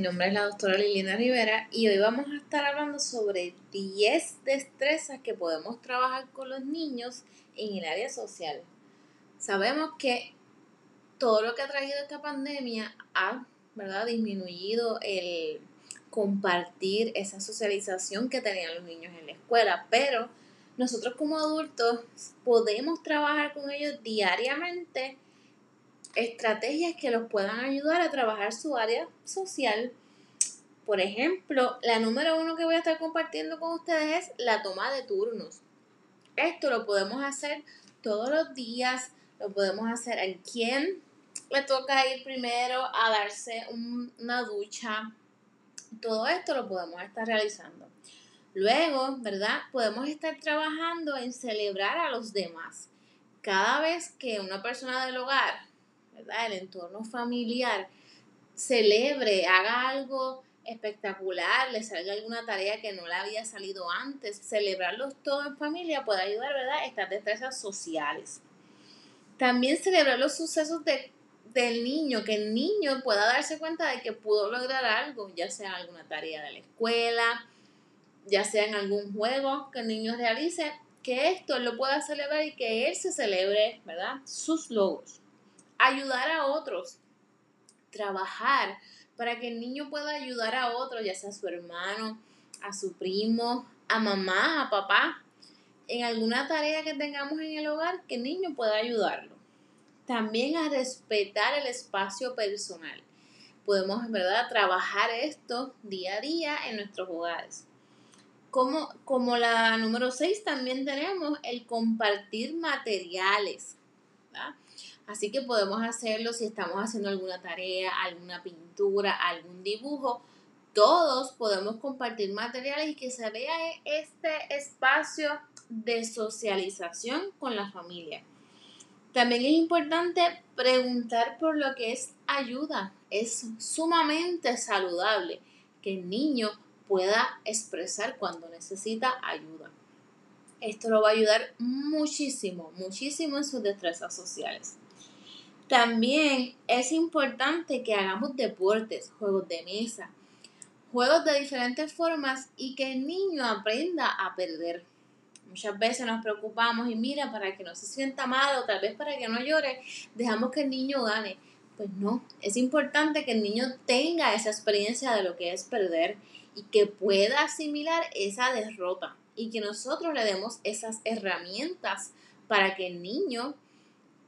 Mi nombre es la doctora Liliana Rivera y hoy vamos a estar hablando sobre 10 destrezas que podemos trabajar con los niños en el área social. Sabemos que todo lo que ha traído esta pandemia ha ¿verdad? disminuido el compartir esa socialización que tenían los niños en la escuela, pero nosotros como adultos podemos trabajar con ellos diariamente estrategias que los puedan ayudar a trabajar su área social. Por ejemplo, la número uno que voy a estar compartiendo con ustedes es la toma de turnos. Esto lo podemos hacer todos los días, lo podemos hacer a quien le toca ir primero a darse una ducha. Todo esto lo podemos estar realizando. Luego, ¿verdad? Podemos estar trabajando en celebrar a los demás. Cada vez que una persona del hogar el entorno familiar celebre, haga algo espectacular, le salga alguna tarea que no le había salido antes, celebrarlos todos en familia puede ayudar, ¿verdad? Estas destrezas sociales. También celebrar los sucesos del niño, que el niño pueda darse cuenta de que pudo lograr algo, ya sea alguna tarea de la escuela, ya sea en algún juego que el niño realice, que esto lo pueda celebrar y que él se celebre, ¿verdad? Sus logros ayudar a otros, trabajar para que el niño pueda ayudar a otros, ya sea a su hermano, a su primo, a mamá, a papá, en alguna tarea que tengamos en el hogar, que el niño pueda ayudarlo. También a respetar el espacio personal. Podemos, ¿verdad?, trabajar esto día a día en nuestros hogares. Como, como la número 6, también tenemos el compartir materiales. Así que podemos hacerlo si estamos haciendo alguna tarea, alguna pintura, algún dibujo. Todos podemos compartir materiales y que se vea este espacio de socialización con la familia. También es importante preguntar por lo que es ayuda. Es sumamente saludable que el niño pueda expresar cuando necesita ayuda. Esto lo va a ayudar muchísimo, muchísimo en sus destrezas sociales. También es importante que hagamos deportes, juegos de mesa, juegos de diferentes formas y que el niño aprenda a perder. Muchas veces nos preocupamos y mira, para que no se sienta mal o tal vez para que no llore, dejamos que el niño gane. Pues no, es importante que el niño tenga esa experiencia de lo que es perder y que pueda asimilar esa derrota y que nosotros le demos esas herramientas para que el niño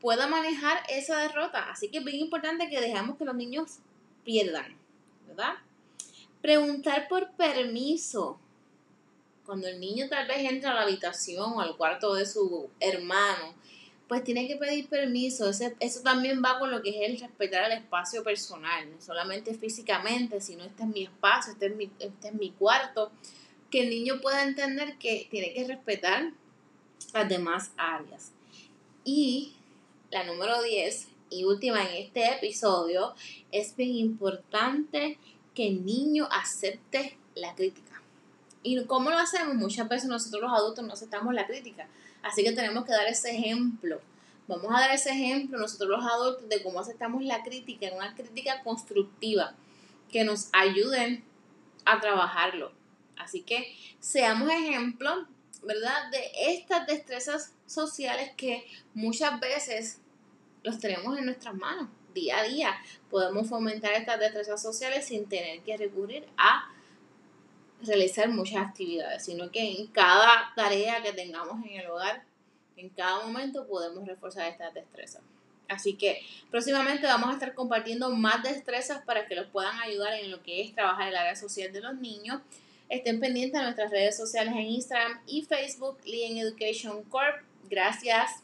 pueda manejar esa derrota. Así que es bien importante que dejemos que los niños pierdan, ¿verdad? Preguntar por permiso. Cuando el niño tal vez entra a la habitación o al cuarto de su hermano, pues tiene que pedir permiso. eso también va con lo que es el respetar el espacio personal, no solamente físicamente, sino este es mi espacio, este es mi, este es mi cuarto. Que el niño pueda entender que tiene que respetar las demás áreas. Y la número 10 y última en este episodio, es bien importante que el niño acepte la crítica. ¿Y cómo lo hacemos? Muchas veces nosotros los adultos no aceptamos la crítica. Así que tenemos que dar ese ejemplo. Vamos a dar ese ejemplo nosotros los adultos de cómo aceptamos la crítica, una crítica constructiva que nos ayuden a trabajarlo. Así que seamos ejemplo, ¿verdad? De estas destrezas sociales que muchas veces los tenemos en nuestras manos día a día. Podemos fomentar estas destrezas sociales sin tener que recurrir a realizar muchas actividades, sino que en cada tarea que tengamos en el hogar, en cada momento podemos reforzar estas destrezas. Así que próximamente vamos a estar compartiendo más destrezas para que los puedan ayudar en lo que es trabajar el área social de los niños. Estén pendientes de nuestras redes sociales en Instagram y Facebook, Lien Education Corp. Gracias.